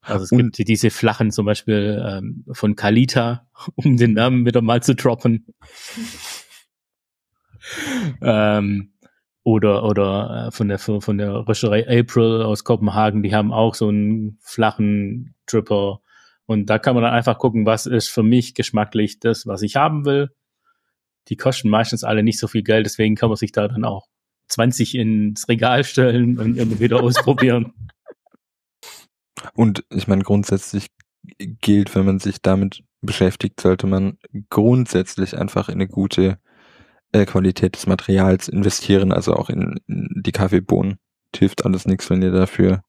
Also es Und- gibt diese flachen zum Beispiel ähm, von Kalita, um den Namen wieder mal zu droppen. ähm, oder oder äh, von der von der Rösterei April aus Kopenhagen, die haben auch so einen flachen Dripper. Und da kann man dann einfach gucken, was ist für mich geschmacklich das, was ich haben will. Die kosten meistens alle nicht so viel Geld, deswegen kann man sich da dann auch 20 ins Regal stellen und immer wieder ausprobieren. Und ich meine, grundsätzlich gilt, wenn man sich damit beschäftigt, sollte man grundsätzlich einfach in eine gute äh, Qualität des Materials investieren, also auch in, in die Kaffeebohnen. Hilft alles nichts, wenn ihr dafür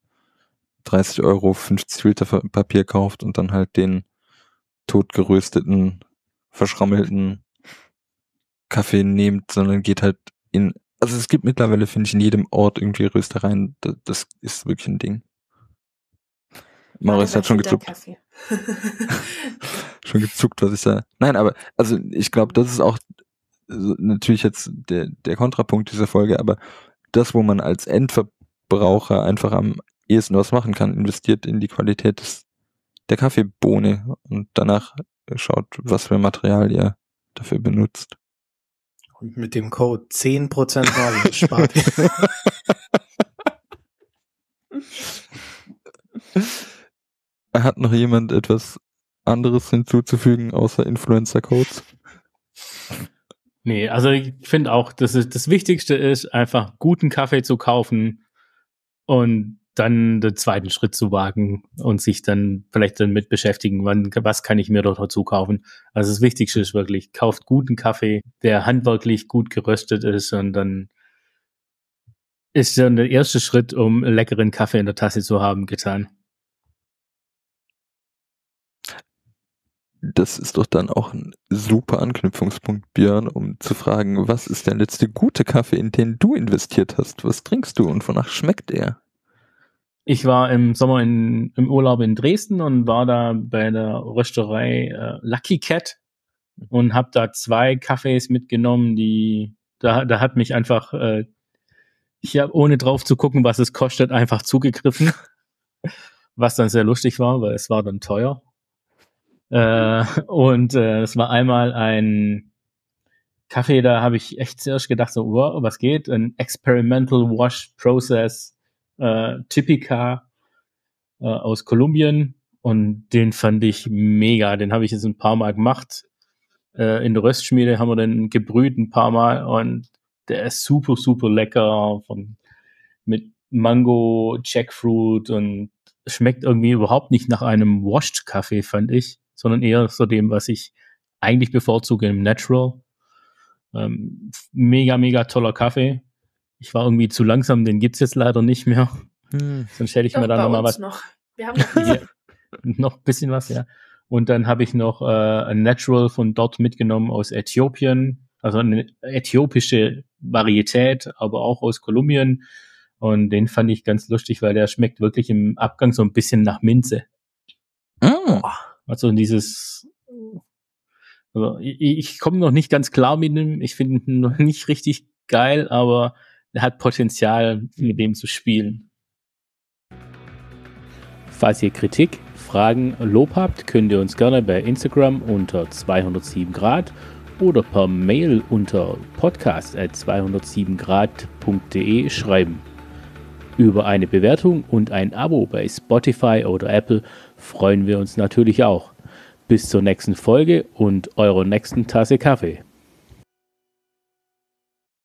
30 Euro 50 Filter Papier kauft und dann halt den totgerösteten, verschrammelten Kaffee nehmt, sondern geht halt in, also es gibt mittlerweile, finde ich, in jedem Ort irgendwie Röstereien, das, das ist wirklich ein Ding. Marius hat schon gezuckt schon gezuckt, was ich da. Nein, aber also ich glaube, das ist auch so, natürlich jetzt der, der Kontrapunkt dieser Folge, aber das, wo man als Endverbraucher einfach am ehesten was machen kann, investiert in die Qualität des, der Kaffeebohne und danach schaut, was für Material ihr dafür benutzt. Und mit dem Code 10% Margin spart ihr. Hat noch jemand etwas anderes hinzuzufügen außer Influencer-Codes? Nee, also ich finde auch, dass es, das Wichtigste ist, einfach guten Kaffee zu kaufen und dann den zweiten Schritt zu wagen und sich dann vielleicht damit beschäftigen, wann, was kann ich mir dort dazu kaufen. Also das Wichtigste ist wirklich, kauft guten Kaffee, der handwerklich gut geröstet ist und dann ist dann der erste Schritt, um leckeren Kaffee in der Tasse zu haben, getan. Das ist doch dann auch ein super Anknüpfungspunkt, Björn, um zu fragen, was ist der letzte gute Kaffee, in den du investiert hast? Was trinkst du und wonach schmeckt er? Ich war im Sommer in, im Urlaub in Dresden und war da bei der Rösterei äh, Lucky Cat und habe da zwei Kaffees mitgenommen, die da, da hat mich einfach, äh, ich habe ohne drauf zu gucken, was es kostet, einfach zugegriffen, was dann sehr lustig war, weil es war dann teuer. Äh, und äh, es war einmal ein Kaffee, da habe ich echt zuerst gedacht, so, wow, was geht? Ein Experimental Wash Process äh, Typica äh, aus Kolumbien und den fand ich mega. Den habe ich jetzt ein paar Mal gemacht. Äh, in der Röstschmiede haben wir den gebrüht ein paar Mal und der ist super, super lecker von, mit Mango, Jackfruit und schmeckt irgendwie überhaupt nicht nach einem Washed Kaffee, fand ich, sondern eher so dem, was ich eigentlich bevorzuge im Natural. Ähm, mega, mega toller Kaffee. Ich war irgendwie zu langsam, den gibt's jetzt leider nicht mehr. Sonst hätte ich Doch, mir bei nochmal was noch. Wir haben noch hier, noch ein bisschen was, ja. Und dann habe ich noch äh, ein Natural von dort mitgenommen aus Äthiopien, also eine äthiopische Varietät, aber auch aus Kolumbien. Und den fand ich ganz lustig, weil der schmeckt wirklich im Abgang so ein bisschen nach Minze. Mm. Also dieses, also ich, ich komme noch nicht ganz klar mit ihm. Ich finde ihn noch nicht richtig geil, aber er hat Potenzial, mit dem zu spielen. Falls ihr Kritik, Fragen, Lob habt, könnt ihr uns gerne bei Instagram unter 207 Grad oder per Mail unter podcast at 207grad.de schreiben. Über eine Bewertung und ein Abo bei Spotify oder Apple freuen wir uns natürlich auch. Bis zur nächsten Folge und eurer nächsten Tasse Kaffee.